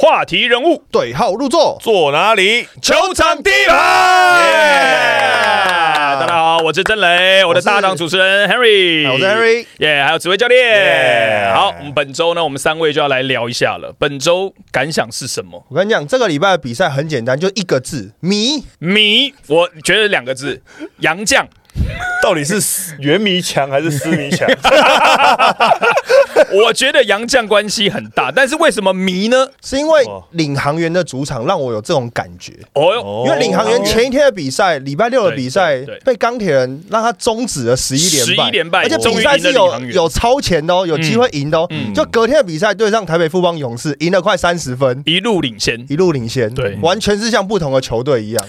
话题人物对号入座，坐哪里？球场第一排。大家好，我是曾雷，我的搭档主持人 Henry，我是 Henry，耶，还有指挥教练。Yeah 好，我们本周呢，我们三位就要来聊一下了。本周感想是什么？我跟你讲，这个礼拜的比赛很简单，就一个字：迷。迷，我觉得两个字，杨绛。到底是原迷强还是私迷强？我觉得杨绛关系很大，但是为什么迷呢？是因为哦。领航员的主场让我有这种感觉，哦。因为领航员前一天的比赛，礼拜六的比赛被钢铁人让他终止了十一连败，十一连败而且比赛是有有超前的哦，有机会赢的哦。嗯。就隔天的比赛对上台北富邦勇士，赢了快三十分，一路领先，一路领先，对。完全是像不同的球队一样。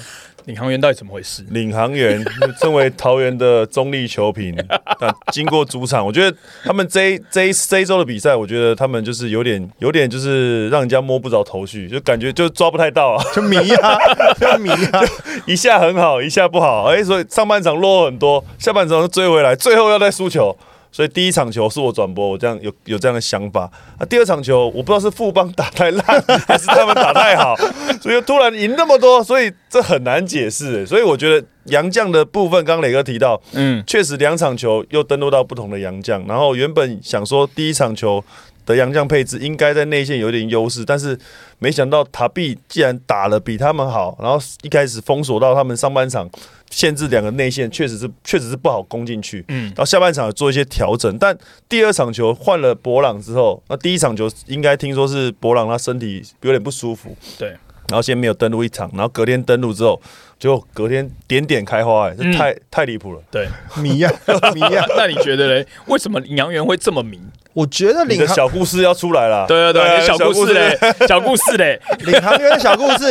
领航员到底怎么回事？领航员 身为桃园的中立球评，但经过主场，我觉得他们这这这一周的比赛，我觉得他们就是有点有点就是让人家摸不着头绪，就感觉就抓不太到啊，就迷啊，就迷啊！一下很好，一下不好，哎、所以上半场落后很多，下半场就追回来，最后要再输球。所以第一场球是我转播，我这样有有这样的想法。啊，第二场球我不知道是富邦打太烂，还是他们打太好，所以突然赢那么多，所以这很难解释。所以我觉得杨将的部分，刚刚磊哥提到，嗯，确实两场球又登陆到不同的杨将，然后原本想说第一场球的杨将配置应该在内线有点优势，但是没想到塔比既然打了比他们好，然后一开始封锁到他们上半场，限制两个内线，确实是确实是不好攻进去。嗯然后下半场做一些调整，但第二场球换了博朗之后，那第一场球应该听说是博朗他身体有点不舒服，对，然后先没有登陆一场，然后隔天登陆之后，就隔天点点开花、哎，这嗯太、太离谱了。对。迷啊，迷啊！那你觉得嘞？为什么领航员会这么迷？我觉得你的领航小故事要出来了，对对对，小故事嘞，小故事嘞，领航员的小故事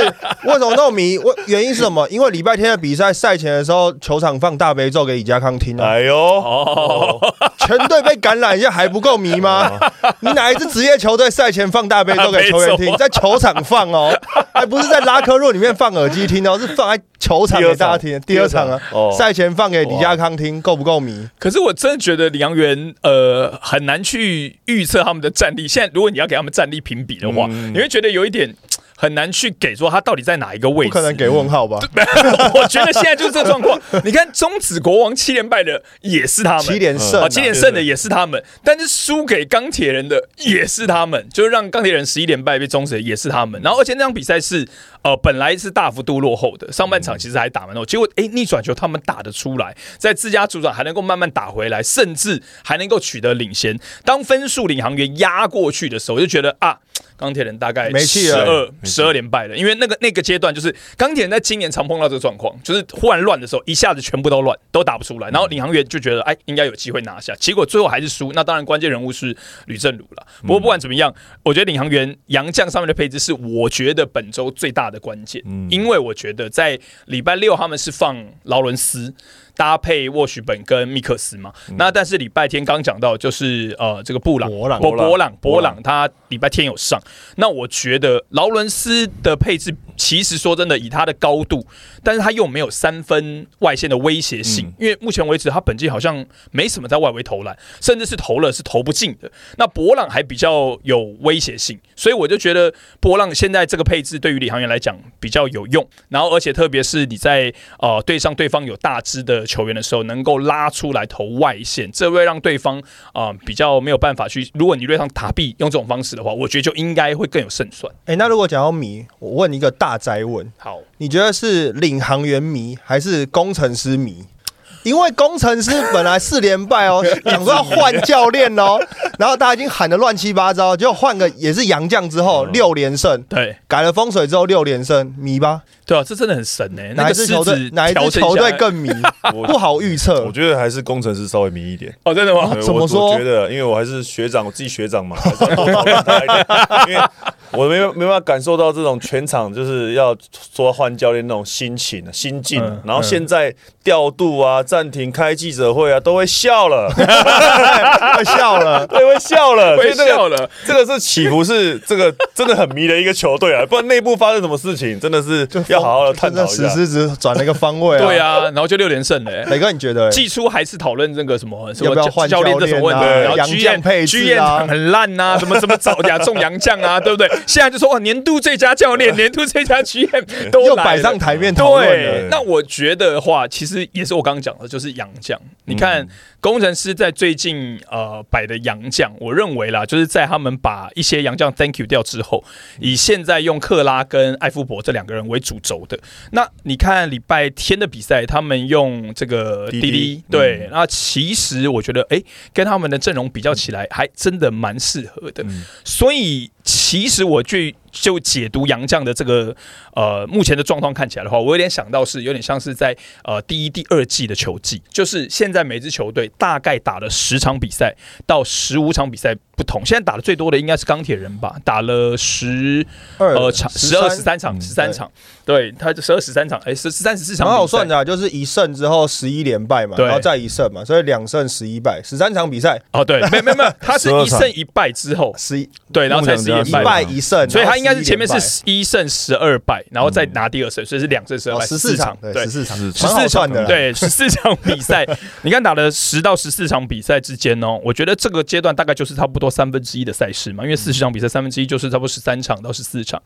为什么那么迷？我原因是什么？因为礼拜天的比赛赛前的时候，球场放大悲咒给李家康听啊，哎呦，哦，全队被感染一下还不够迷吗？你哪一支职业球队赛前放大悲咒给球员听？在球场放哦，还不是在拉科若里面放耳机听哦，是放在球场给大家听。第二场啊，哦，赛前放给李家康听，够不够迷？可是我真的觉得领航员呃很难去预测他们的战力。现在如果你要给他们战力评比的话，嗯你会觉得有一点很难去给说他到底在哪一个位置。不可能给问号吧？我觉得现在就是这个状况。你看中子国王七连败的也是他们，七连胜啊啊，七连胜的也是他们，但是输给钢铁人的也是他们，就是让钢铁人十一连败被终止的也是他们。然后而且那场比赛是呃本来是大幅度落后的，上半场其实还打蛮多，结果哎逆转球他们打得出来，在自家主场还能够慢慢打回来，甚至还能够取得领先。当分数领航员压过去的时候，我就觉得啊。钢铁人大概没气十了二十二连败了，因为那个那个阶段就是钢铁人在今年常碰到这个状况，就是忽然乱的时候，一下子全部都乱，都打不出来，然后领航员就觉得哎应该有机会拿下，结果最后还是输。那当然关键人物是吕正儒了。不过不管怎么样，我觉得领航员杨将上面的配置是我觉得本周最大的关键，因为我觉得在礼拜六他们是放劳伦斯。搭配沃许本跟密克斯嘛，那但是礼拜天刚讲到就是呃这个布朗博朗。博博朗。博朗他礼拜天有上，那我觉得劳伦斯的配置其实说真的以他的高度，但是他又没有三分外线的威胁性，因为目前为止他本季好像没什么在外围投篮，甚至是投了是投不进的。那博朗还比较有威胁性，所以我就觉得博朗现在这个配置对于李航员来讲比较有用。然后而且特别是你在呃对上对方有大支的球员的时候，能够拉出来投外线，这会让对方啊、呃比较没有办法去。如果你对上塔比用这种方式的话，我觉得就应该会更有胜算。哎，那如果讲到米，我问一个大灾问，好，你觉得是领航员迷还是工程师迷？因为工程师本来四连败哦，想说要换教练哦，然后大家已经喊得乱七八糟，结果换个也是洋将之后六连胜，对改了风水之后六连胜，迷吧？对啊，这真的很神哎、那哪一支球队子哪一支球队更迷？我不好预测我。觉得还是工程师稍微迷一点。哦，真的吗？我怎么说我觉得，因为我还是学长，我自己学长嘛。因为我没没办法感受到这种全场就是要说换教练那种心情、啊、心境然后现在调度啊、暂停、开记者会啊，都会笑了，快笑了，对，会笑了，会笑了，这个是起伏是这个真的很迷的一个球队啊，不然内部发生什么事情，真的是要好好的探讨一下。这石狮子转了一个方位啊。对，啊，然后就六连胜嘞、磊哥你觉得？季初还是讨论这个什么什么教练这种问题，然后洋 G 将 M 配置啊很烂呐，什么什么找亚 中洋将啊，对不对？现在就说哇，年度最佳教练、年度最佳 GM 都又摆上台面讨论对，。那我觉得的话，其实也是我刚刚讲的，就是洋将。你看，工程师在最近呃摆的洋将，我认为啦，就是在他们把一些洋将 thank you 掉之后，以现在用克拉跟艾夫伯这两个人为主轴的。那你看礼拜天的比赛，他们用这个滴滴滴滴，对，那其实我觉得，哎，跟他们的阵容比较起来，还真的蛮适合的。所以其实我最就解读杨绛的这个呃目前的状况看起来的话，我有点想到是有点像是在呃第一、第二季的球季，就是现在每支球队大概打了十场比赛到十五场比赛不同，现在打的最多的应该是钢铁人吧，打了十呃场十二十三场十三场，对，他就十二十三场，哎十十三十四场，蛮好算的、啊，就是一胜之后十一连败嘛，然后再一胜嘛，所以两胜十一败，十三场比赛。哦，对，没有没有没有，他是一胜一败之后，十一对，然后才十一一败一胜，所以他应该是然后11前面是一胜十二败，然后再拿第二胜，所以是两胜十二败，哦十四场，对，十，四场，十十四场的，对，十四场比赛，你看打了十到十四场比赛之间哦，我觉得这个阶段大概就是差不多三分之一的赛事嘛，因为四十场比赛三分之一就是差不多十三场到十四场，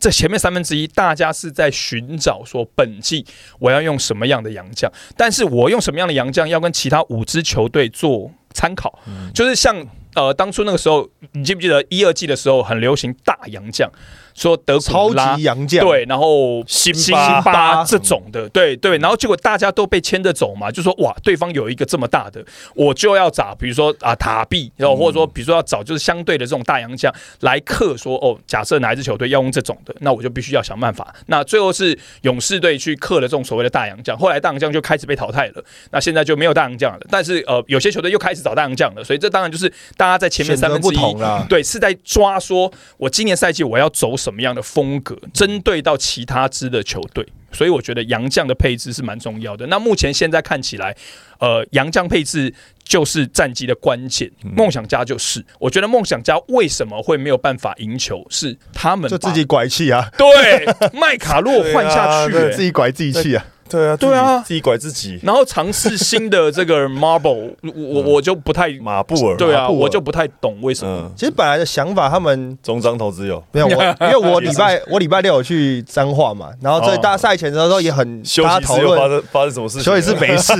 这前面三分之一大家是在寻找说本季我要用什么样的洋将，但是我用什么样的洋将要跟其他五支球队做参考，就是像。呃，当初那个时候，你记不记得一二季的时候很流行大洋将，说德超级洋将，对，然后辛辛巴巴这种的，对对，然后结果大家都被牵着走嘛，就说哇，对方有一个这么大的，我就要找，比如说啊塔壁，然后或者说比如说要找就是相对的这种大洋将来克说哦，假设哪一支球队要用这种的，那我就必须要想办法。那最后是勇士队去克了这种所谓的大洋将，后来大洋将就开始被淘汰了，那现在就没有大洋将了，但是呃有些球队又开始找大洋将了，所以这当然就是大家在前面三分之一。对，是在抓说我今年赛季我要走什么样的风格，针对到其他支的球队。所以我觉得杨将的配置是蛮重要的。那目前现在看起来，呃，杨将配置就是战绩的关键。梦想家就是，我觉得梦想家为什么会没有办法赢球，是他们就自己拐气啊，对麦卡洛换下去、自己拐自己气啊，对啊，对啊。自己拐自己。然后尝试新的这个 Marble，我我我就不太马布尔，对啊，我就不太懂为什么。嗯，其实本来的想法，他们中章投资有。没有我，因为我礼拜 我礼拜六有去彰化嘛，然后在哦大赛前的时候也很休大家讨息室又发，生发生什么事情？休息室没事，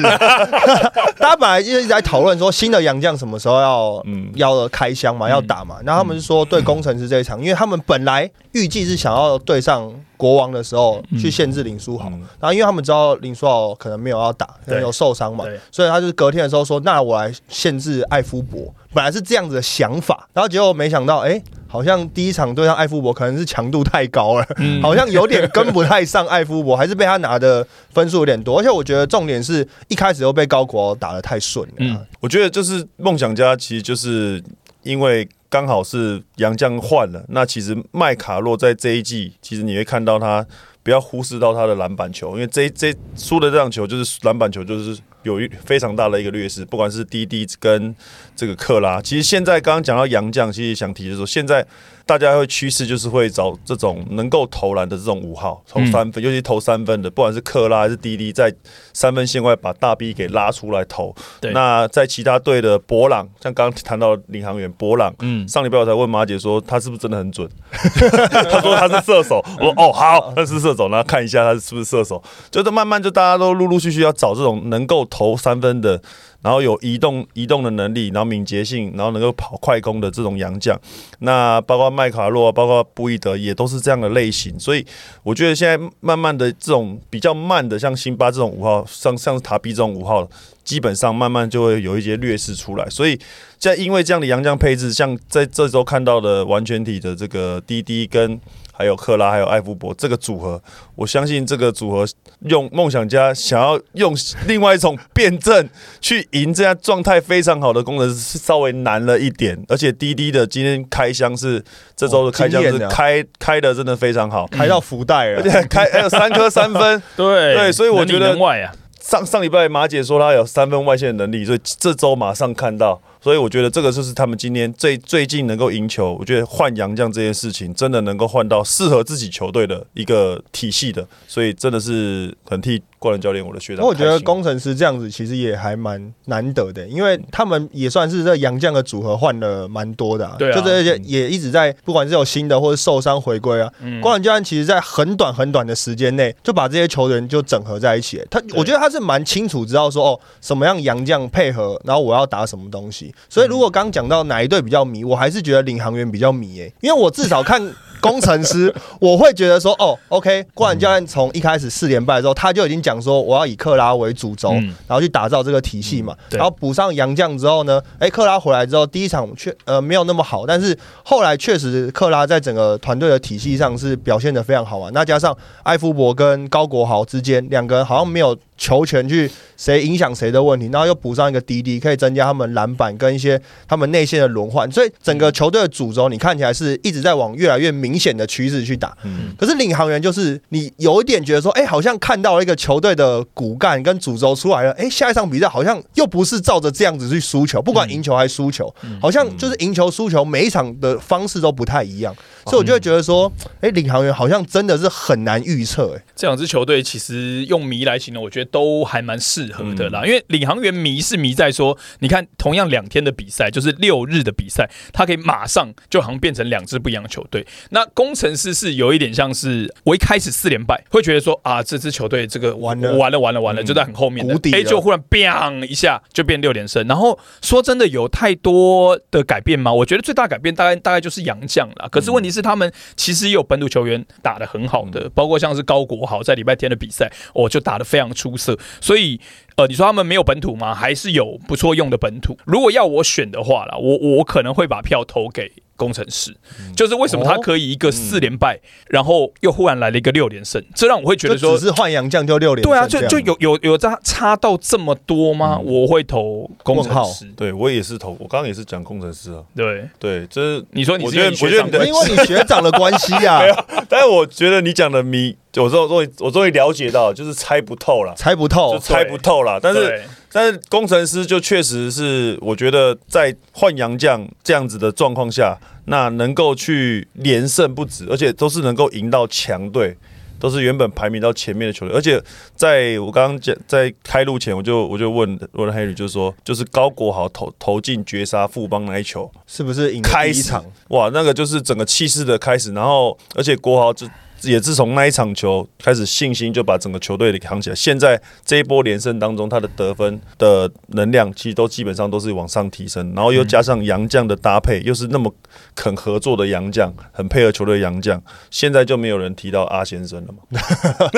大家本来就一直在讨论说新的洋将什么时候要嗯。要开箱嘛，要打嘛，然后他们是说对工程师这一场，因为他们本来预计是想要对上国王的时候去限制林书豪，嗯。然后因为他们知道林书豪可能没有要打，可能有受伤嘛，所以他就是隔天的时候说，那我来限制艾夫伯，本来是这样子的想法，然后结果没想到，哎、好像第一场对上艾夫伯可能是强度太高了，嗯。好像有点跟不太上艾夫伯，还是被他拿的分数有点多，而且我觉得重点是一开始又被高国打的太顺了、嗯。我觉得就是梦想家，其实就是因为刚好是杨绛换了，那其实麦卡洛在这一季，其实你会看到他不要忽视到他的篮板球，因为这这输的这场球就是篮板球就是有一非常大的一个劣势，不管是滴滴跟这个克拉，其实现在刚刚讲到杨绛，其实想提的说，现在大家会趋势就是会找这种能够投篮的这种五号投三分，尤其投三分的，不管是克拉还是滴滴，在三分线外把大 B 给拉出来投。对。那在其他队的博朗，像刚刚谈到领航员博朗，嗯，上礼拜我才问马姐说他是不是真的很准，他说他是射手，我说哦好，他是射手，那看一下他是不是射手，就是慢慢就大家都陆陆续续要找这种能够投三分的，然后有移动移动的能力，然后敏捷性，然后能够跑快攻的这种洋将，那包括麦卡洛啊，包括布伊德也都是这样的类型，所以我觉得现在慢慢的这种比较慢的，像辛巴这种五号，像像塔比这种五号，基本上慢慢就会有一些劣势出来，所以在因为这样的洋将配置，像在这周看到的完全体的这个滴滴跟还有克拉还有艾夫伯这个组合，我相信这个组合用梦想家想要用另外一种辩证去赢这样状态非常好的功能是稍微难了一点，而且滴滴的今天开箱是这周的开箱是开开的真的非常好，开到福袋了而。且 开还有三颗三分。对对所以我觉得能能外啊，上上礼拜马姐说她有三分外线的能力，所以这周马上看到，所以我觉得这个就是他们今天最最近能够赢球。我觉得换洋将这件事情，真的能够换到适合自己球队的一个体系的，所以真的是很替冠伦教练我的学长。我觉得工程师这样子其实也还蛮难得的，因为他们也算是这杨将的组合换了蛮多的、啊，对啊就这些也一直在不管是有新的或者受伤回归啊，嗯冠伦教练其实在很短很短的时间内就把这些球员就整合在一起，他我觉得他是蛮清楚知道说哦什么样杨将配合，然后我要打什么东西，所以如果刚讲到哪一队比较迷，我还是觉得领航员比较迷诶、因为我至少看。工程师，我会觉得说，哦，OK，冠伦教练从一开始四连败之后，他就已经讲说，我要以克拉为主轴，嗯然后去打造这个体系嘛。对然后补上杨将之后呢，哎，克拉回来之后，第一场确呃没有那么好，但是后来确实克拉在整个团队的体系上是表现的非常好啊。那加上埃夫伯跟高国豪之间两个人好像没有球权去谁影响谁的问题，然后又补上一个滴滴，可以增加他们篮板跟一些他们内线的轮换，所以整个球队的主轴你看起来是一直在往越来越明显的趋势去打。嗯，可是领航员就是你有一点觉得说，哎、好像看到了一个球队的骨干跟主轴出来了，哎、下一场比赛好像又不是照着这样子去输球，不管赢球还是输球，好像就是赢球输球每一场的方式都不太一样，所以我就会觉得说，哎、领航员好像真的是很难预测，哎，这两支球队其实用迷来形容，我觉得都还蛮适合的啦。因为领航员迷是迷在说，你看同样两天的比赛，就是六日的比赛，他可以马上就好像变成两支不一样的球队。那工程师是有一点像是我一开始四连败，会觉得说啊，这支球队这个完了完了完了完了，就在很后面的谷底了哎，就忽然 biang 一下就变六连胜。然后说真的，有太多的改变吗？我觉得最大改变大概大概就是杨将了。可是问题是，他们其实也有本土球员打的很好的，包括像是高国豪在礼拜天的比赛，我，就打的非常出色。所以，呃，你说他们没有本土吗？还是有不错用的本土？如果要我选的话啦，我我可能会把票投给。工程师。就是为什么他可以一个四连败，然后又忽然来了一个六连胜，这让我会觉得说只，是换洋将就六连胜对啊，就就有有有差差到这么多吗？我会投工程师。对我也是投，我刚刚也是讲工程师啊，对，对，这是你说我觉得我因为你学长的关系啊，但是我觉得你讲的迷，我终终于我终于了解到，就是猜不透了，猜不透。就，猜不透了。但是对但是工程师就确实是，我觉得在换洋将这样子的状况下，那能够去连胜不止，而且都是能够赢到强队。都是原本排名到前面的球队，而且在我刚刚讲在开路前，我就我就问问 Harry，就是说，就是高国豪投投进绝杀富邦那一球，是不是赢第一场？哇，那个就是整个气势的开始，然后而且国豪就也自从那一场球开始，信心就把整个球队给扛起来。现在这一波连胜当中，他的得分的能量其实都基本上都是往上提升，然后又加上杨将的搭配，又是那么肯合作的杨将，很配合球队的洋将，现在就没有人提到阿先生了嘛？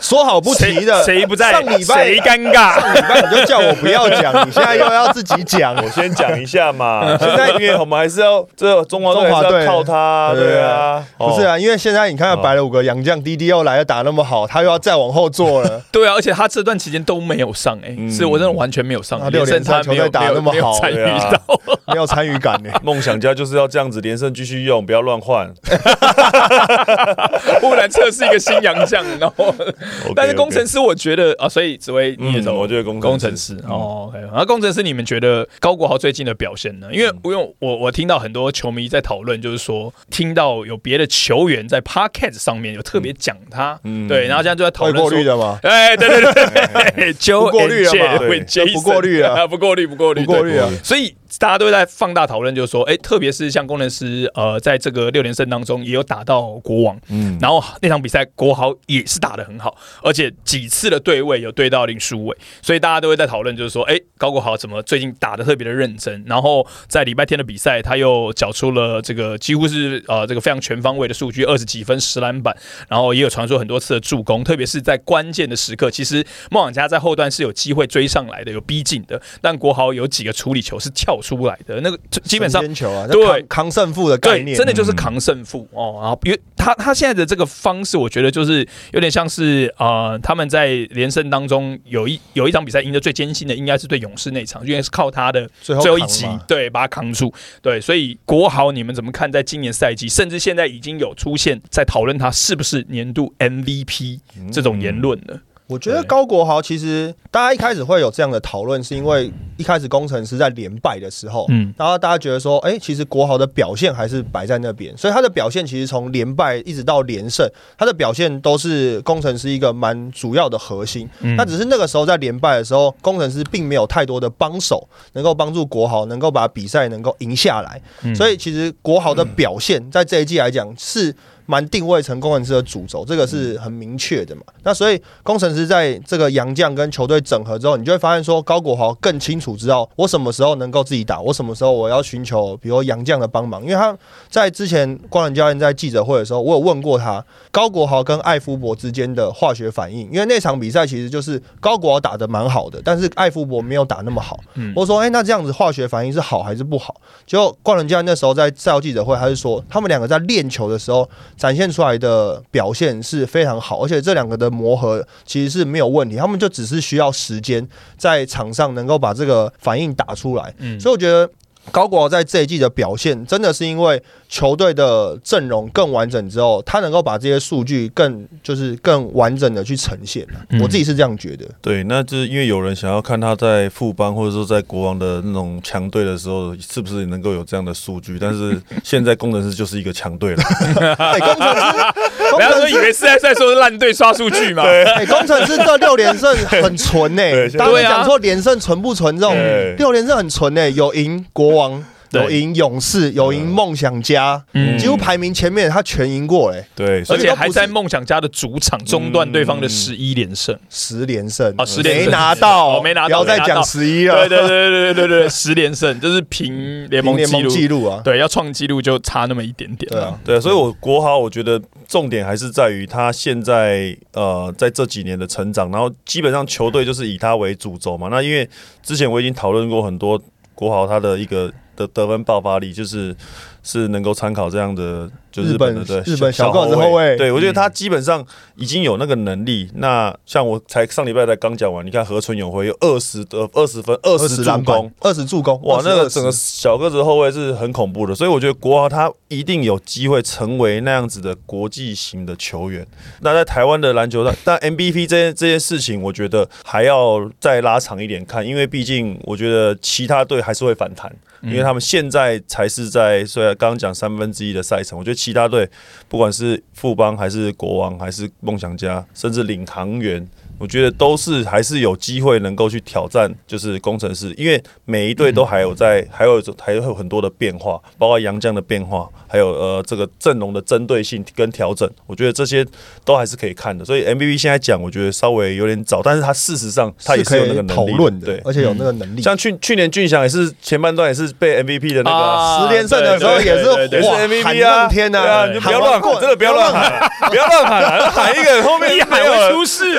说好不提的，谁谁不在，上礼拜谁尴尬？上礼拜你就叫我不要讲，你现在又要自己讲，我先讲一下嘛，现在因为我们还是要这中华队还是要中华队靠他，对对啊，不是哦，啊，因为现在你看摆了五个洋将，滴滴又来了，打那么好，他又要再往后做了。对啊，而且他这段期间都没有上，哎，嗯是我真的完全没有上啊，连胜六连胜他没有球队打那么好没有参与到。没有参与感呢。梦想家就是要这样子连胜继续用，不要乱换。忽然测试一个新洋将，然后，但是工程师师我觉得啊，所以紫薇你也走，嗯我觉得工工程程师哦，OK，然后工程师你们觉得高国豪最近的表现呢？因为因为我我听到很多球迷在讨论，就是说听到有别的球员在 Podcast 上面有特别讲他，嗯。对，然后现在就在讨会论说。过滤的吗？哎，对对对 不过滤了嘛不过滤啊。不过滤，不过滤，不过滤啊。所以大家都在放大讨论，就是说，哎，特别是像工程师，呃，在这个六连胜当中也有打到国王，嗯，然后那场比赛国豪也是打的很好，而且几次的对位有对到林书伟，所以大家都会在讨论，就是说，哎，高国豪怎么最近打的特别的认真？然后在礼拜天的比赛，他又缴出了这个几乎是呃这个非常全方位的数据，二十几分、十篮板，然后也有传出很多次的助攻，特别是在关键的时刻，其实梦想家在后段是有机会追上来的，有逼近的，但国豪有几个处理球是跳出来的，那个基本上对对，扛胜负的概，念，真的就是扛胜负、哦。然后，因为他他现在的这个方式，我觉得就是有点像是呃，他们在连胜当中有一有一场比赛赢得最艰辛的，应该是对勇士那场，因为是靠他的最后一集对把他扛住。对，所以国豪你们怎么看？在今年赛季，甚至现在已经有出现在讨论他是不是年度 MVP 这种言论了。我觉得高国豪其实大家一开始会有这样的讨论，是因为一开始工程师在连败的时候，嗯然后大家觉得说，哎、其实国豪的表现还是摆在那边，所以他的表现其实从连败一直到连胜，他的表现都是工程师一个蛮主要的核心。嗯那只是那个时候在连败的时候，工程师并没有太多的帮手能够帮助国豪能够把比赛能够赢下来，嗯所以其实国豪的表现在这一季来讲是。蛮定位成工程师的主轴，这个是很明确的嘛。那所以工程师在这个洋将跟球队整合之后，你就会发现说，高国豪更清楚知道我什么时候能够自己打，我什么时候我要寻求比如洋将的帮忙。因为他在之前光仁教练在记者会的时候，我有问过他高国豪跟艾夫伯之间的化学反应，因为那场比赛其实就是高国豪打的蛮好的，但是艾夫伯没有打那么好。嗯我说，哎、那这样子化学反应是好还是不好？结果冠伦教练那时候在赛后记者会，他是说他们两个在练球的时候展现出来的表现是非常好，而且这两个的磨合其实是没有问题，他们就只是需要时间在场上能够把这个反应打出来。嗯所以我觉得高国豪在这一季的表现，真的是因为球队的阵容更完整之后，他能够把这些数据更就是更完整的去呈现、嗯我自己是这样觉得。对，那就是因为有人想要看他在富邦或者说在国王的那种强队的时候，是不是能够有这样的数据？但是现在工程师就是一个强队了，哎、工程师，工 不要说程师以为是在在说烂队刷数据嘛，对、工程师这六连胜很纯呢、对。大家对啊。讲说连胜纯不纯这种六连胜很纯呢、有赢国王，对有赢勇士，有赢梦想家，嗯。几乎排名前面他全赢过哎、对，而且还在梦想家的主场中断对方的十一连胜。十连胜。哦10连胜。没拿到，哦没拿到不要再讲十一了，对对对对对对对，十连胜。就是平联盟联盟记录。啊，对，要创纪录就差那么一点点。对啊，对，所以我国豪，我觉得重点还是在于他现在呃在这几年的成长，然后基本上球队就是以他为主轴嘛。那因为之前我已经讨论过很多国豪他的一个的得分爆发力，就是是能够参考这样的，就日本的对日本小个子后卫对我觉得他基本上已经有那个能力。那像我才上礼拜才刚讲完，你看河村永辉有二十得二十分，二二十助攻。，二十助攻，哇，那个整个小个子后卫是很恐怖的，所以我觉得国豪他一定有机会成为那样子的国际型的球员。那在台湾的篮球上，但 MVP 这件这件事情，我觉得还要再拉长一点看，因为毕竟我觉得其他队还是会反弹，因为他们现在才是在虽然刚刚讲三分之一的赛程，我觉得其他队不管是富邦还是国王还是梦想家，甚至领航员。我觉得都是还是有机会能够去挑战，就是工程师，因为每一队都还有在，还有还有很多的变化，包括杨将的变化，还有呃这个阵容的针对性跟调整，我觉得这些都还是可以看的。所以 MVP 现在讲，我觉得稍微有点早，但是他事实上他也是可以有那个能力讨论的，对。而且有那个能力。像去去年俊祥也是前半段也是被 MVP 的那个十连胜的时候也是也是 MVP 啊，天呐你就不要乱喊，真的不要乱喊，不要乱喊啊，喊一个后面一喊没有了会出事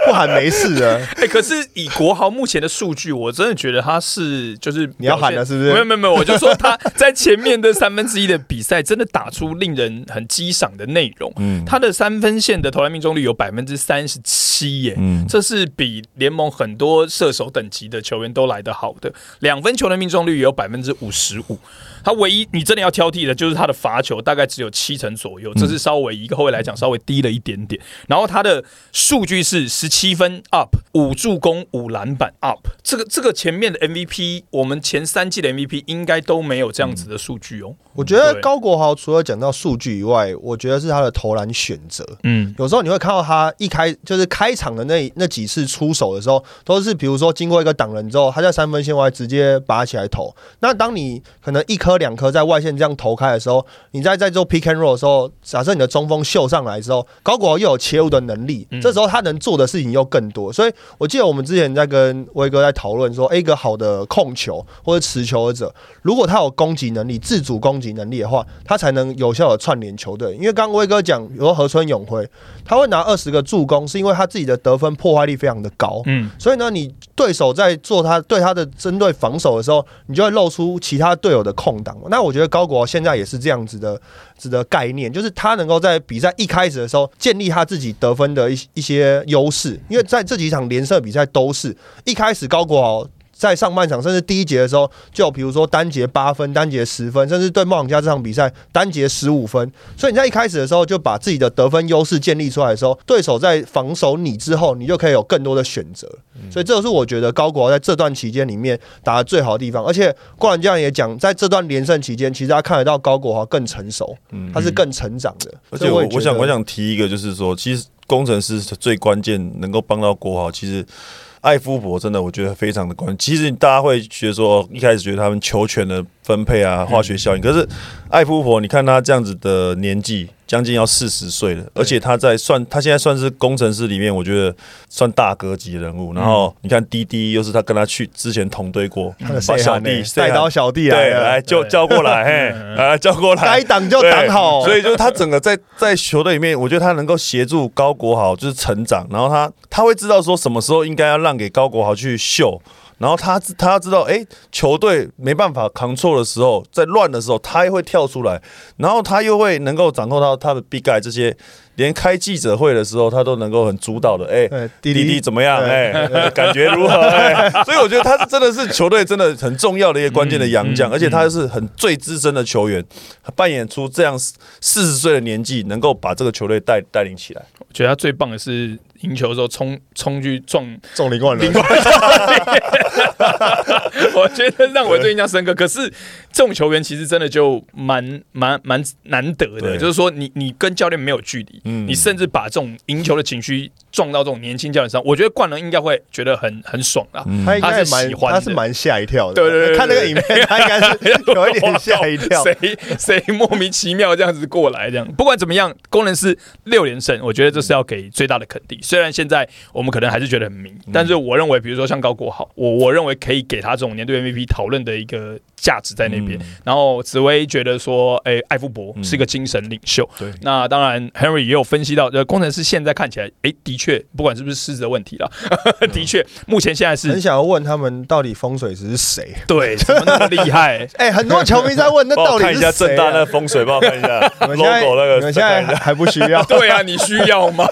不喊没事的，哎、可是以国豪目前的数据，我真的觉得他是就是你要喊表现了是不是没有没有没有，我就说他在前面的三分之一的比赛，真的打出令人很激赏的内容。嗯他的三分线的投篮命中率有百分之三十七耶，嗯这是比联盟很多射手等级的球员都来得好的。两分球的命中率也有百分之五十五。他唯一你真的要挑剔的就是他的罚球大概只有七成左右，这是稍微一个后卫来讲稍微低了一点点。然后他的数据是十七分 up，五助攻，五篮板 up。这个这个前面的 MVP，我们前三季的 MVP 应该都没有这样子的数据哦。我觉得高国豪除了讲到数据以外，我觉得是他的投篮选择。嗯，有时候你会看到他一开就是开场的那那几次出手的时候，都是比如说经过一个挡人之后，他在三分线外直接拔起来投。那当你可能一颗两颗在外线这样投开的时候，你在在做 pick and roll 的时候，假设你的中锋秀上来之后，高国豪又有切入的能力，嗯这时候他能做的事情又更多。所以我记得我们之前在跟威哥在讨论说，诶一个好的控球或者持球者，如果他有攻击能力、自主攻击能力的话，他才能有效的串联球队。因为刚刚威哥讲，比如说河村永辉，他会拿二十个助攻，是因为他自己的得分破坏力非常的高。嗯，所以呢，你对手在做他对他的针对防守的时候，你就会露出其他队友的空档。那我觉得高国豪现在也是这样子的，子的概念，就是他能够在比赛一开始的时候建立他自己得分的一一些优势，因为在这几场联赛比赛都是一开始高国豪。在上半场甚至第一节的时候，就比如说单节八分、单节十分，甚至对梦想家这场比赛单节十五分。所以你在一开始的时候就把自己的得分优势建立出来的时候，对手在防守你之后，你就可以有更多的选择。所以这个是我觉得高国豪在这段期间里面打的最好的地方。而且冠这样也讲，在这段连胜期间，其实他看得到高国豪更成熟，他是更成长的。而且我我想我想提一个，就是说，其实工程师最关键能够帮到国豪，其实艾夫伯真的我觉得非常的关键。其实大家会觉得说，一开始觉得他们球权的分配啊、化学效应，可是艾夫伯，你看他这样子的年纪，将近要四十岁了，而且他在算他现在算是工程师里面，我觉得算大哥级人物。然后你看滴滴，又是他跟他去之前同队过，他的把小弟呢带刀小弟来对了，来就叫过来，嘿，啊叫过来，该挡就挡好。所以就是他整个在在球队里面，我觉得他能够协助高国豪就是成长，然后他他会知道说什么时候应该要让给高国豪去秀，然后他他要知道，哎、球队没办法扛错的时候，在乱的时候，他也会跳出来，然后他又会能够掌控到他的 big guy 这些，连开记者会的时候，他都能够很主导的，哎、对弟弟弟怎么样？对哎、感觉如何？哎、所以我觉得他是真的是球队真的很重要的一个关键的洋将，嗯嗯而且他是很最资深的球员，扮演出这样四十岁的年纪，能够把这个球队带带领起来。我觉得他最棒的是赢球的时候冲冲去撞撞林冠伦，我觉得让我最印象深刻。可是这种球员其实真的就蛮蛮蛮难得的，就是说你你跟教练没有距离，嗯你甚至把这种赢球的情绪撞到这种年轻教练上，我觉得冠伦应该会觉得很很爽啊。嗯他应该是蛮喜欢他是蛮吓一跳的。对对对对看那个影片，他应该是有一点吓一跳。谁谁莫名其妙这样子过来，这样不管怎么样，工人是六连胜，我觉得这是要给最大的肯定。虽然现在我们可能还是觉得很迷，但是我认为，比如说像高国豪，我我认为可以给他这种年度 MVP 讨论的一个价值在那边。嗯然后紫薇觉得说，哎、艾夫伯是一个精神领袖。对那当然，Henry 也有分析到，呃，工程师现在看起来，哎、的确，不管是不是狮子的问题啦，的确，目前现在是很想要问他们到底风水师是谁？对，怎么那么厉害？哎，很多球迷在问，那到底 我看一下？正大那个风水，帮我看一下 logo 那个，你们现在还还不需要对啊，你需要吗？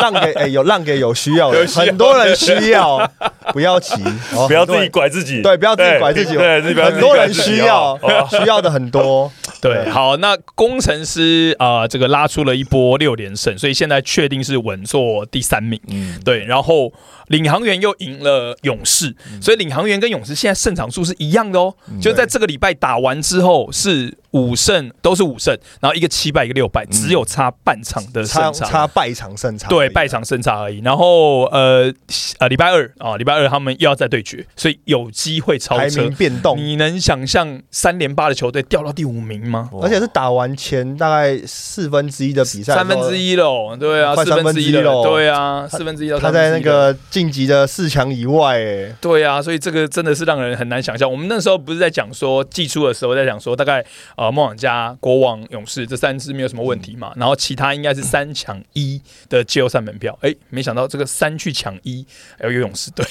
让给哎有让给有需要的，很多人需要，不要急，哦不要自己拐自己，对，不要自己拐自己，对，很多人拐自己需要 需要的很多。对，好，那工程师啊、呃这个拉出了一波六连胜，所以现在确定是稳坐第三名。嗯，对，然后领航员又赢了勇士，所以领航员跟勇士现在胜场数是一样的哦。就在这个礼拜打完之后是五胜，都是五胜，然后一个七败，一个六败，只有差半场的差胜差。差败场胜差，对，败场胜差而已。然后呃呃，礼拜二啊，礼拜二他们又要再对决，所以有机会超车排名。变动，你能想象三连八的球队掉到第五名吗？而且是打完前大概四分之一的比赛，三分之，一喽，对啊，快四分之一三分之一了，喽对啊，四分之一到他在那个晋级的四强以外，哎，对啊，所以这个真的是让人很难想象。我们那时候不是在讲说季初的时候在讲说，大概呃梦想家、国王、勇士这三支没有什么问题嘛，然后其他应该是三抢一的季后赛门票。哎，没想到这个三去抢一，还有勇士队，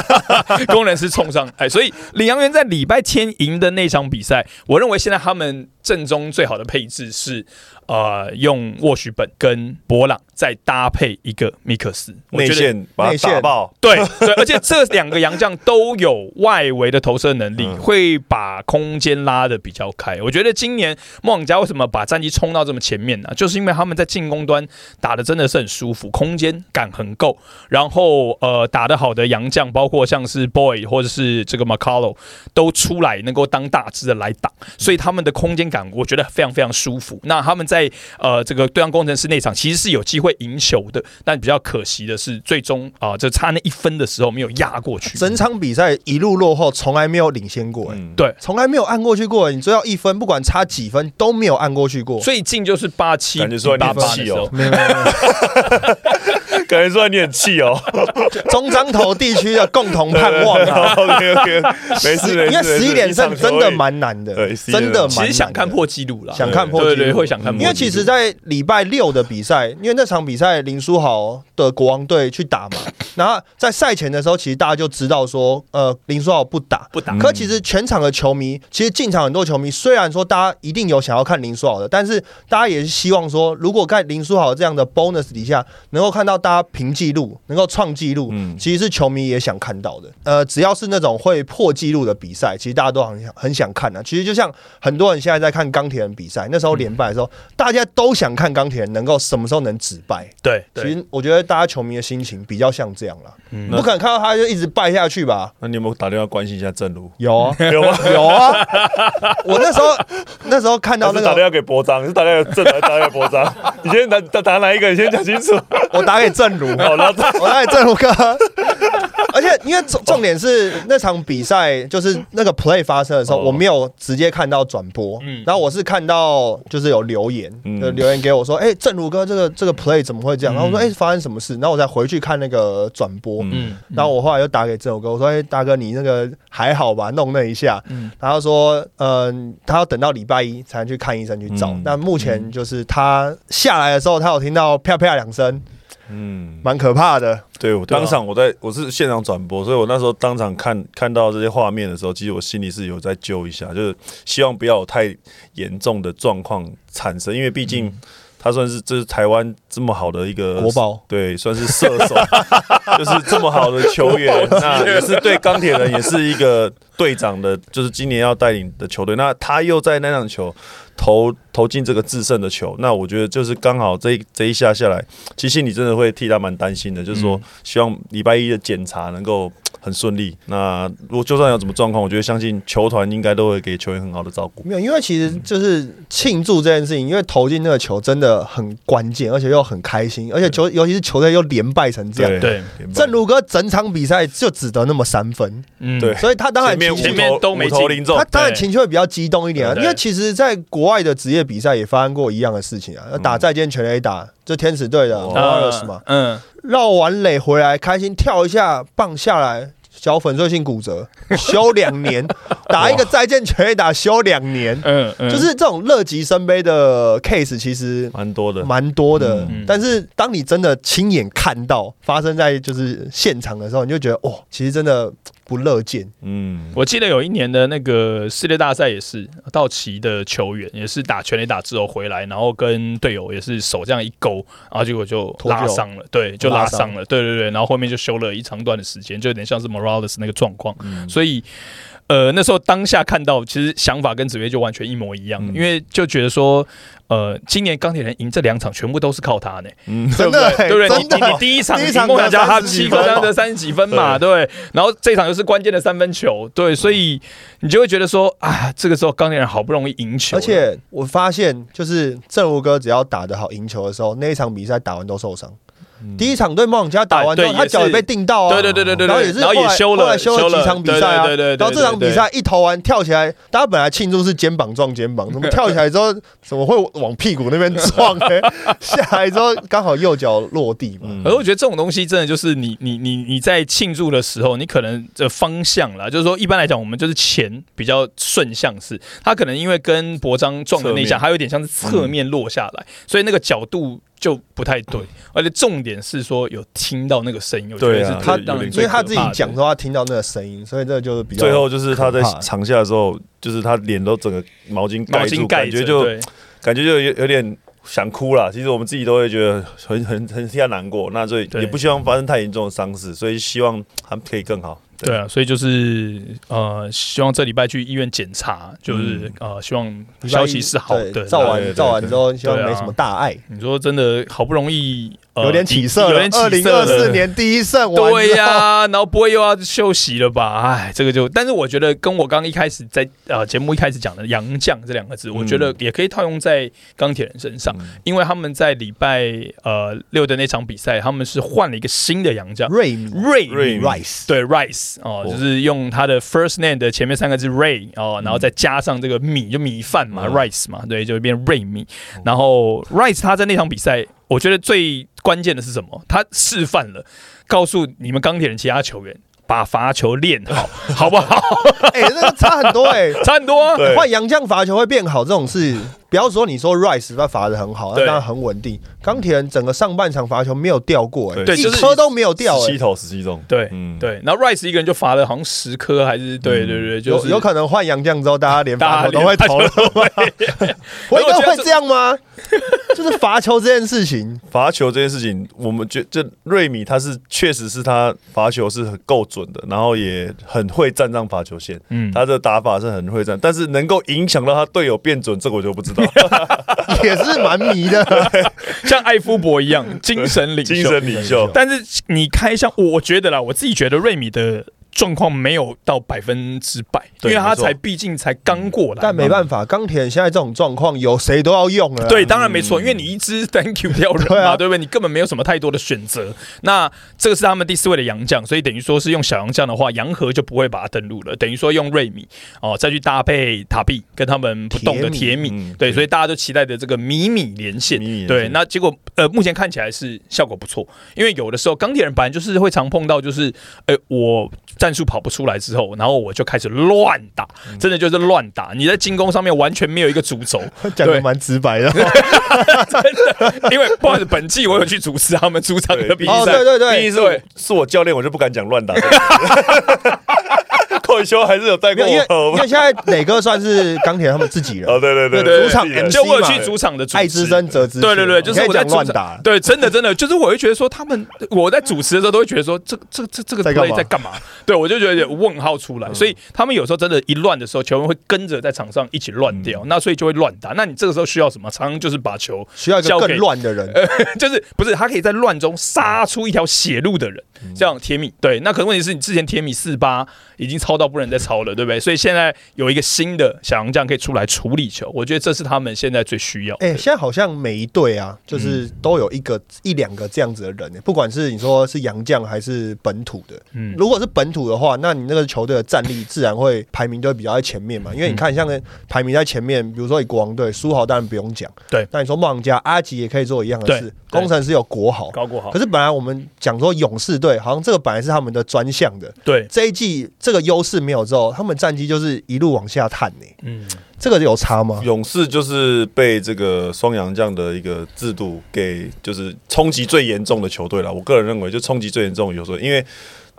工人是冲上哎，所以领航员在礼拜天赢的那场比赛，我认为现在他们阵中最好的配置是呃用沃许本跟博朗再搭配一个米克斯，我内得线把它内线打爆，对对，而且这两个洋将都有外围的投射能力，嗯会把空间拉的比较开。我觉得今年梦想家为什么把战绩冲到这么前面呢？就是因为他们在进攻端打的真的是很舒服，空间感很够，然后呃打的好的洋将，包括像是 Boy 或者是这个 McCullough 都出来能够当大支的来打，所以他们的空间感我觉得非常非常舒服。那他们在呃这个对岸工程师那场其实是有机会赢球的，但比较可惜的是最终啊、就差那一分的时候没有压过去。整场比赛一路落后，从来没有领先过，哎，嗯，对，从来没有按过去过，你追到一分，不管差几分都没有按过去过。最近就是八七感觉说你八很气哦没有没有没有，感觉说你很气哦。中彰投地区的共同盼望啊！OK OK，没事没事，因为十一连胜真的蛮蛮难的，对真的蛮难的其实想看破纪录了，想看破纪录对对对，会想看破。因为其实，在礼拜六的比赛，因为那场比赛林书豪的国王队去打嘛，然后在赛前的时候，其实大家就知道说，呃，林书豪不打。不打，可其实全场的球迷，其实进场很多球迷，虽然说大家一定有想要看林书豪的，但是大家也是希望说，如果在林书豪这样的 bonus 底下，能够看到大家平纪录，能够创纪录，嗯其实是球迷也想看到的。呃，只要是那种会破纪录的比赛，其实大家都很想很想看啊。其实就像很多人现在在看钢铁人比赛，那时候连败的时候，大家都想看钢铁人能够什么时候能止败。对对，其实我觉得大家球迷的心情比较像这样啦，嗯不可能看到他就一直败下去吧？那你有没有打电话关心一下正如？有啊，有啊？有啊，我那时候那时候看到那个，打电话给博章，是打电话给正还是打电话给博章？你先打打打哪一个？你先讲清楚。我打给正如，好，然后再 我打给正如哥。而且因为重重点是那场比赛，就是那个 play 发生的时候，哦我没有直接看到转播，嗯然后我是看到就是有留言，嗯就留言给我说，哎，正如哥这个这个 play 怎么会这样？然后我说，哎，发生什么事？然后我再回去看那个转播，嗯嗯，然后我后来又打给郑友哥，我说：“哎、大哥，你那个还好吧？弄那一下。嗯然后说：“嗯、他要等到礼拜一才能去看医生去找。嗯那目前就是他下来的时候，他有听到啪啪两声，嗯，蛮可怕的。对我当场我在我是现场转播，所以我那时候当场看看到这些画面的时候，其实我心里是有在揪一下，就是希望不要有太严重的状况产生，因为毕竟他算是这是台湾这么好的一个国宝对，算是射手，就是这么好的球员，那也是对钢铁人也是一个队长的，就是今年要带领的球队，那他又在那场球投投进这个制胜的球，那我觉得就是刚好这一这一下下来，其实心里真的会替他蛮担心的，就是说希望礼拜一的检查能够很顺利。那如果就算有什么状况，我觉得相信球团应该都会给球员很好的照顾。没有，因为其实就是庆祝这件事情，因为投进那个球真的很关键，而且又很开心，而且球尤其是球队又连败成这样。对正如哥整场比赛就只得那么三分，嗯。对。所以他当然前面情绪前面都没五投进。零中。他，当然情绪会比较激动一点啊，因为其实，在国外的职业比赛也发生过一样的事情啊，打再见全垒打，就天使队的哦。Warriors 嘛，嗯，绕完垒回来，开心跳一下，棒下来，小粉碎性骨折，休两年，打一个再见全垒打休两年，嗯嗯，就是这种乐极生悲的 case，其实蛮多的。蛮多的。嗯但是当你真的亲眼看到发生在就是现场的时候，你就觉得哦，其实真的不乐见。嗯，我记得有一年的那个世界大赛也是道奇的球员，也是打全垒打之后回来，然后跟队友也是手这样一勾，然后结果就拉伤了，对，就拉拉伤伤了，对对对，然后后面就休了一长段的时间，就有点像是 Morales 那个状况，嗯。所以。呃，那时候当下看到，其实想法跟紫薇就完全一模一样，嗯因为就觉得说，呃，今年钢铁人赢这两场全部都是靠他呢，嗯，对不对？对不对？你你你第一场梦想家他得30七分个这样的三十几分嘛，对。然后这场又是关键的三分球，对，所以你就会觉得说啊，这个时候钢铁人好不容易赢球，而且我发现，就是正如哥只要打得好赢球的时候，那一场比赛打完都受伤。第一场对梦想家打完之后，他脚也被定到啊。对对对对对对，然后也是然后后来也休了后来休了几场比赛啊。对对对然后这场比赛一投完跳起来，大家本来庆祝是肩膀撞肩膀，怎么 跳起来之后怎么会往屁股那边撞呢？下来之后刚好右脚落地嘛。嗯而我觉得这种东西真的就是你你你你在庆祝的时候，你可能的方向啦，就是说一般来讲，我们就是前比较顺向式，他可能因为跟博章撞的那一下，侧面它有点像是侧面落下来，所以那个角度就不太对。而且重点是说有听到那个声音，我觉得是对啊最让人最因为他自己讲说他听到那个声音，所以这就是比较最后就是他在场下的时候，就是他脸都整个毛巾毛盖住，巾，感觉就感觉就有有点想哭了。其实我们自己都会觉得很很很替他难过，那所以也不希望发生太严重的伤势，所以希望他们可以更好。对啊，所以就是呃，希望这礼拜去医院检查，就是、嗯呃，希望消息是好的。对照完照完之后，希望没什么大碍，你说真的好不容易、呃、有点起色了有点。起二零二四年第一胜对呀、然后不会又要休息了吧？哎，这个就，但是我觉得跟我刚一开始在呃节目一开始讲的“杨将”这两个字，我觉得也可以套用在钢铁人身上，嗯。因为他们在礼拜呃六的那场比赛，他们是换了一个新的杨将瑞米瑞瑞米 Rice 对 Rice 哦，哦。就是用他的 first name 的前面三个字 Ray 哦，然后再加上这个米就米饭嘛、嗯。Rice 嘛，对，就变 Ray 米。然后 Rice 他在那场比赛，我觉得最关键的是什么？他示范了，告诉你们钢铁人其他球员。把罚球练好，好不好？哎，这个差很多哎。差很多啊。对换洋将罚球会变好这种事，不要说你说 Rice 他罚的很好，那对当然很稳定。钢铁人整个上半场罚球没有掉过、哎，一对就是颗都没有掉、哎十七投十七中，对，嗯，对，然后 Rice 一个人就罚了好像十颗，还是对对对，就是有有可能换杨将之后，大家连罚球都会投了。我应该会这样吗？就是罚球这件事情，罚球这件事情，我们觉这瑞米他是确实是他罚球是很够准的，然后也很会站上罚球线，嗯。他的打法是很会站，但是能够影响到他队友变准，这个我就不知道。也是蛮迷的。像艾夫伯一样精神领袖。精神领袖，但是你开箱，我觉得啦，我自己觉得瑞米的状况没有到百分之百，因为他才毕竟才刚过来。但没办法，钢铁人现在这种状况，有谁都要用了啊。对，当然没错，因为你一支 Thank you 掉人嘛，对啊对不对？你根本没有什么太多的选择。那这个是他们第四位的洋将，所以等于说是用小洋将的话，洋河就不会把它登录了，等于说用瑞米哦，再去搭配塔比跟他们不动的铁米，对，所以大家都期待的这个米米连线米米连，线对，那结果呃，目前看起来是效果不错，因为有的时候钢铁人本来就是会常碰到，就是呃，我战术跑不出来之后，然后我就开始乱打，嗯。真的就是乱打，你在进攻上面完全没有一个主轴，讲的蛮直白的。真的因为不好意思，本季我有去主持他们主场的比哦，赛，对对对，毕竟是我是我教练，我就不敢讲乱打。寇修还是有带过我因为 现在磊哥算是钢铁他们自己人哦，，对对对对主场 MC 就我有去主场的主持爱之深责之。对对对，就是我在乱打。对，真的真的，就是我会觉得说，他们我在主持的时候都会觉得说，这这这这个在干嘛在干嘛？对我就觉得有问号出来，所以他们有时候真的，一乱的时候，球员会跟着在场上一起乱掉，那所以就会乱打。那你这个时候需要什么？常常就是把球需要一个交给更乱的人，就是不是他可以在乱中杀出一条血路的人，这样铁米对。那可能问题是你之前铁米四八已经超到不能再超了，对不对？所以现在有一个新的小杨将可以出来处理球，我觉得这是他们现在最需要的。哎、现在好像每一队啊，就是都有一个、一两个这样子的人、不管是你说是洋将还是本土的。嗯如果是本土的话，那你那个球队的战力自然会排名就会比较在前面嘛。因为你看，像那排名在前面，比如说以国王队，苏豪当然不用讲。对那你说梦王家阿吉也可以做一样的事，工程师有国豪。高国豪可，是本来我们讲说勇士队，好像这个本来是他们的专项的，对，这一季这个优势没有之后，他们战绩就是一路往下探呢、嗯，这个有差吗？勇士就是被这个双阳这样的一个制度给就是冲击最严重的球队了。我个人认为，就冲击最严重的有时候，因为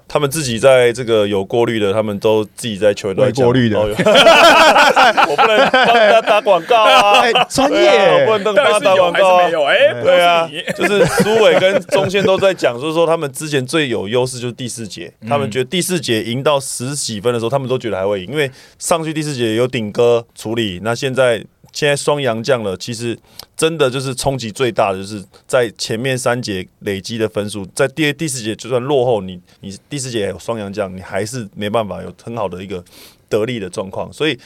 他们自己在这个有过滤的，他们都自己在球员都在讲未过滤的。我不能帮他打广告啊。哎，，专对啊我不，能帮他打广告啊。没。有？哎，对啊就是苏伟跟中线都在讲，就是说他们之前最有优势就是第四节，他们觉得第四节赢到十几分的时候，他们都觉得还会赢，因为上去第四节有顶哥处理，那现在现在双阳降了，其实真的就是冲击最大的，就是在前面三节累积的分数，在第第四节就算落后，你你第四节有双阳降，你还是没办法有很好的一个得力的状况，所以。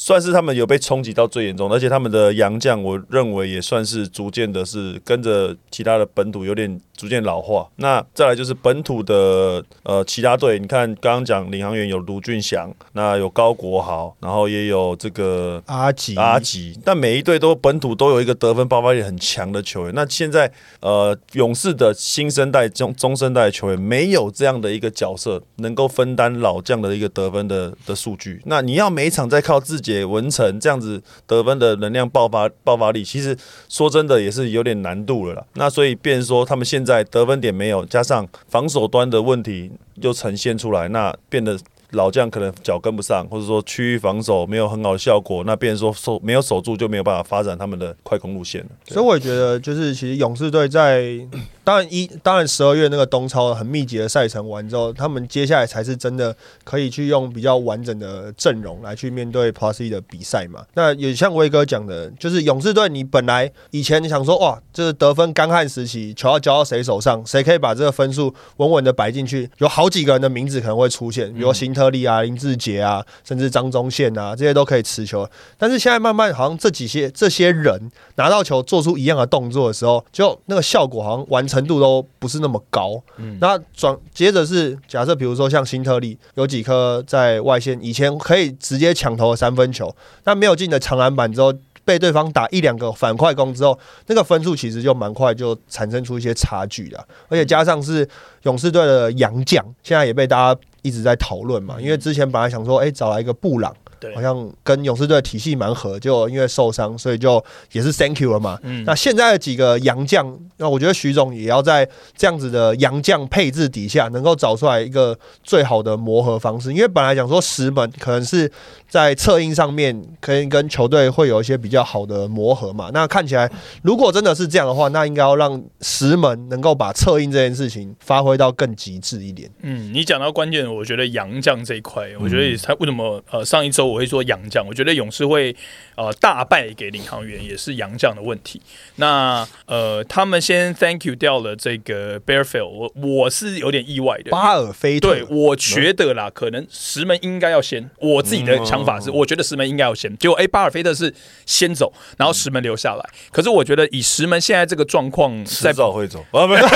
算是他们有被冲击到最严重，而且他们的洋将，我认为也算是逐渐的是跟着其他的本土有点逐渐老化。那再来就是本土的呃其他队，你看刚刚讲领航员有卢俊祥，那有高国豪，然后也有这个阿吉，阿吉，但每一队都本土都有一个得分爆发力很强的球员。那现在呃，勇士的新生代、中中生代的球员没有这样的一个角色，能够分担老将的一个得分的的数据。那你要每一场再靠自己文成这样子得分的能量爆发爆发力，其实说真的也是有点难度了啦。那所以变说他们现在得分点没有，加上防守端的问题又呈现出来，那变得。老将可能脚跟不上，或者说区域防守没有很好的效果，那变说守没有守住就没有办法发展他们的快攻路线了。所以我觉得，就是其实勇士队在当然一当然十二月那个东超很密集的赛程完之后，他们接下来才是真的可以去用比较完整的阵容来去面对 Plus E 的比赛嘛。那也像威哥讲的，就是勇士队，你本来以前你想说哇，这是得分干旱时期，球要交到谁手上，谁可以把这个分数稳稳的摆进去，有好几个人的名字可能会出现，比如辛特利啊、林志杰啊，甚至张宗宪啊，这些都可以持球。但是现在慢慢好像这几些这些人拿到球做出一样的动作的时候，就那个效果好像完成度都不是那么高。那转接着是假设比如说像新特利有几颗在外线以前可以直接抢投的三分球，那没有进的长篮板之后。被对方打一两个反快攻之后，那个分数其实就蛮快就产生出一些差距了，而且加上是勇士队的洋将，现在也被大家一直在讨论嘛，因为之前本来想说，哎、找来一个布朗。对好像跟勇士队体系蛮合，就因为受伤，所以就也是 Thank you 了嘛。嗯那现在的几个洋将，那我觉得徐总也要在这样子的洋将配置底下，能够找出来一个最好的磨合方式。因为本来讲说石门可能是在策应上面可以跟球队会有一些比较好的磨合嘛。那看起来，如果真的是这样的话，那应该要让石门能够把策应这件事情发挥到更极致一点。嗯，你讲到关键，我觉得洋将这一块，我觉得他为什么呃上一周我会说洋将，我觉得勇士会呃大败给领航员也是洋将的问题。那呃他们先 Thank you 掉了这个 Bearfield，我我是有点意外的。巴尔菲特对，我觉得啦，可能石门应该要先。我自己的想法是，我觉得石门应该要先。结果，哎，巴尔菲特是先走，然后石门留下来。可是，我觉得以石门现在这个状况，在迟早会走啊，没有，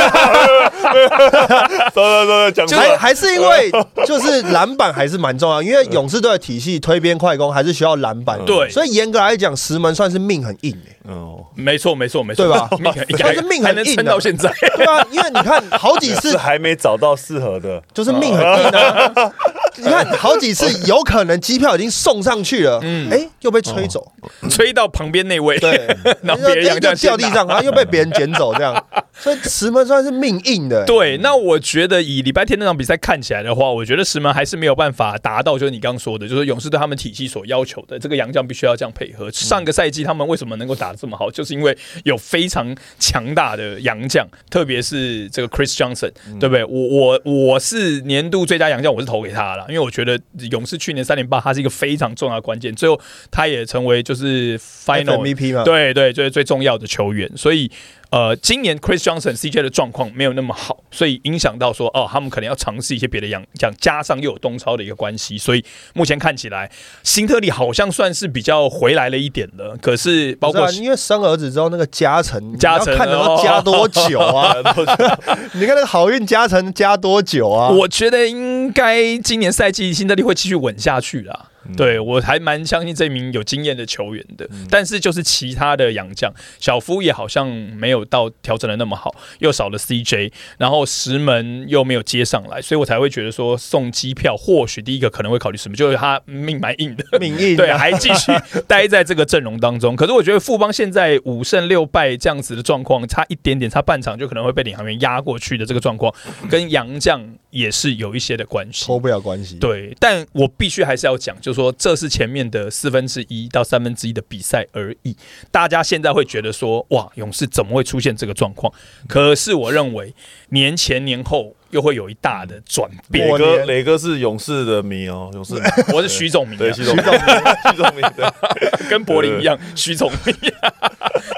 走走走，讲。还还是因为就是篮板还是蛮重要，因为勇士队的体系推边快攻还是需要篮板，对。所以严格来讲，石门算是命很硬诶、哦，没错，没错，没错，对吧？命很硬。但是命很硬的。撑到现在。对啊，因为你看好几次 还没找到适合的，就是命很硬啊，你看好几次 有可能机票已经送上去了，嗯，哎，又被吹走，吹到旁边那位，对，然后别人就掉地上，然后又被别人捡走，这样，所以石门算是命硬的、对，那我觉得以礼拜天那场比赛看起来的话，我觉得石门还是没有办法达到，就是你刚刚说的，就是勇士对他们体系所要求的，这个洋将必须要这样配合。上个赛季他们为什么能够打得这么好，就是因为有非常强大的洋将，特别是这个 Chris Johnson，对不对？我我我是年度最佳洋将，我是投给他了，因为我觉得勇士去年三连霸，他是一个非常重要的关键，最后他也成为就是 Final MVP 嘛，对对，最最重要的球员，所以呃，今年 Chris Johnson CJ 的状况没有那么好，所以影响到说哦，他们可能要尝试一些别的样样，加上又有东超的一个关系，所以目前看起来新特利好像算是比较回来了一点了。可是包括因为生儿子之后那个加成，加成看能够加多久啊？你看那个好运加成加多久啊？我觉得应该今年赛季新特利会继续稳下去啦。对我还蛮相信这名有经验的球员的，但是就是其他的洋将，小夫也好像没有到调整的那么好，又少了 CJ，然后石门又没有接上来，所以我才会觉得说送机票，或许第一个可能会考虑什么，就是他命蛮硬的，命硬啊对，还继续待在这个阵容当中。可是我觉得富邦现在五胜六败这样子的状况，差一点点，差半场就可能会被领航员压过去的这个状况，跟洋将也是有一些的关系。脱不了关系。对，但我必须还是要讲，就是说这是前面的四分之一到三分之一的比赛而已。大家现在会觉得说，哇，勇士怎么会出现这个状况？可是我认为年前年后又会有一大的转变。我。磊哥，磊哥是勇士的迷哦，勇士迷。我是徐总明、对，啊，徐总，徐总迷，对，跟柏林一样，徐总明、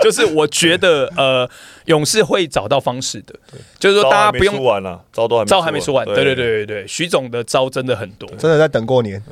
就是我觉得呃，勇士会找到方式的，就是说大家不用出完了，招都还没招还没出完。对对对，对。对对，徐总的招真的很多，真的在等过年，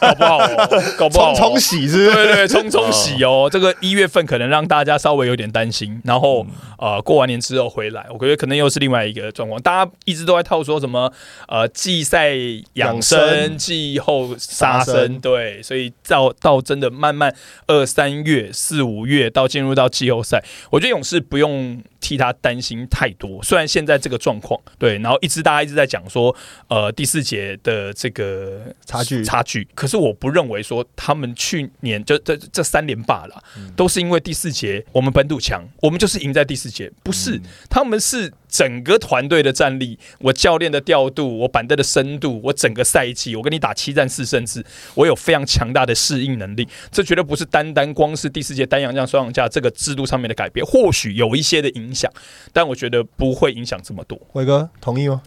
搞不好、哦，搞不好、哦。冲冲喜是不是？对对，冲冲喜哦！这个一月份可能让大家稍微有点担心，然后呃，过完年之后回来，我觉得可能又是另外一个状况。大家一直都在套说什么呃季赛养养生、生季后杀生，杀生对，所以到到真的慢慢二三月、四五月到进入到季后赛，我觉得勇士不用替他担心太多。虽然现在这个状况，对，然后一直大家一直在讲说，呃，第四节的这个差距差距，可是我不认为说他们去年就这这三连霸了，都是因为第四节我们本土强，我们就是赢在第四节，不是，他们是整个团队的战力，我教练的调度，我板凳的深度，我整个赛季，我跟你打七战四胜制，我有非常强大的适应能力，这绝对不是单单光是第四届单阳将双阳架这个制度上面的改变，或许有一些的影响，但我觉得不会影响这么多。伟哥同意吗？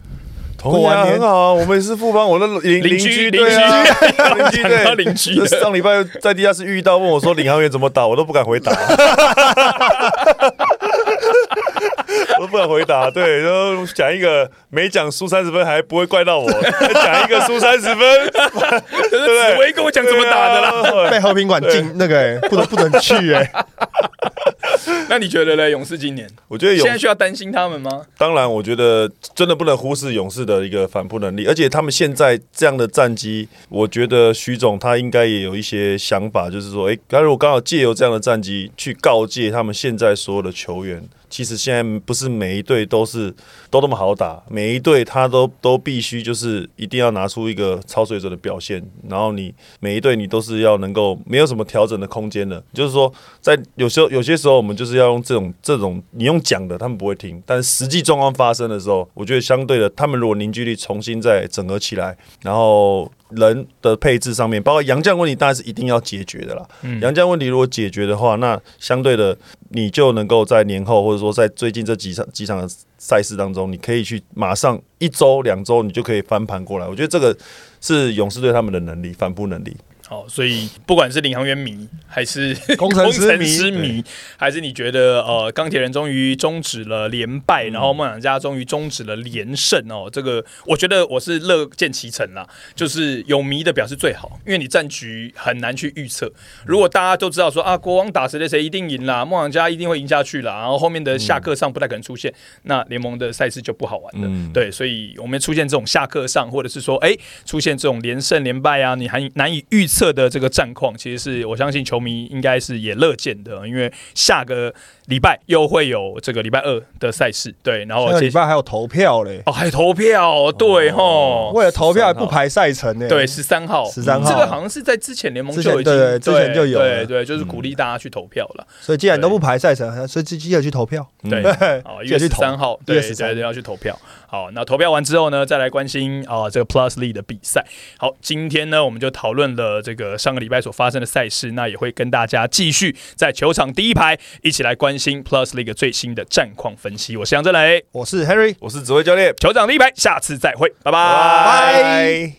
同意啊，过年很好啊，我们也是富邦，我的邻邻居居，邻居对啊，邻居对。邻居上礼拜在地下室遇到，问我说领航员怎么打，我都不敢回答，我 都不敢回答。对，然后讲一个没讲输三十分，还不会怪到我；讲一个输三十分，对不对紫薇跟我讲怎么打的啦？啦？被和平馆禁那个、欸，不能不能去哎、那你觉得呢？勇士今年我觉得勇现在需要担心他们吗？当然，我觉得真的不能忽视勇士的一个反扑能力，而且他们现在这样的战绩，我觉得徐总他应该也有一些想法，就是说，哎，他如果刚好借由这样的战绩去告诫他们现在所有的球员，其实现在不是每一队都是都那么好打，每一队他都都必须就是一定要拿出一个超水准的表现，然后你每一队你都是要能够没有什么调整的空间的，就是说在有时候有些时候我们就是要用这种这种你用讲的他们不会听，但实际状况发生的时候，我觉得相对的他们如果凝聚力重新再整合起来，然后。人的配置上面，包括杨将问题，当然是一定要解决的啦。杨将问题如果解决的话，那相对的你就能够在年后，或者说在最近这几场几场的赛事当中，你可以去马上一周两周，你就可以翻盘过来。我觉得这个是勇士队他们的能力，反扑能力。好，所以不管是领航员迷，还是工程师迷迷，还是你觉得呃钢铁人终于终止了连败，然后梦想家终于终止了连胜哦，这个我觉得我是乐见其成啦。就是有迷的表示最好，因为你战局很难去预测。如果大家都知道说啊，国王打谁谁谁一定赢啦，梦想家一定会赢下去啦，然后后面的下课上不太可能出现，那联盟的赛事就不好玩了。对，所以我们出现这种下课上，或者是说哎出现这种连胜连败啊，你还难以预测。测的这个战况，其实是我相信球迷应该是也乐见的，因为下个礼拜又会有这个礼拜二的赛事，对，然后礼拜还有投票嘞，哦，还有投票，对吼，为了投票还不排赛程呢，对，十三号，十三号，这个好像是在之前联盟就已经，对，之前就有，对对，就是鼓励大家去投票了，所以既然都不排赛程，所以记得去投票，对，哦，一月十三号，对对，要去投票。好，那投票完之后呢，再来关心啊这个 Plus League 的比赛。好，今天呢，我们就讨论了这个上个礼拜所发生的赛事，那也会跟大家继续在球场第一排一起来关心 Plus League 最新的战况分析。我是杨振雷，我是 Harry，我是指挥教练，酋长第一排，下次再会，拜拜。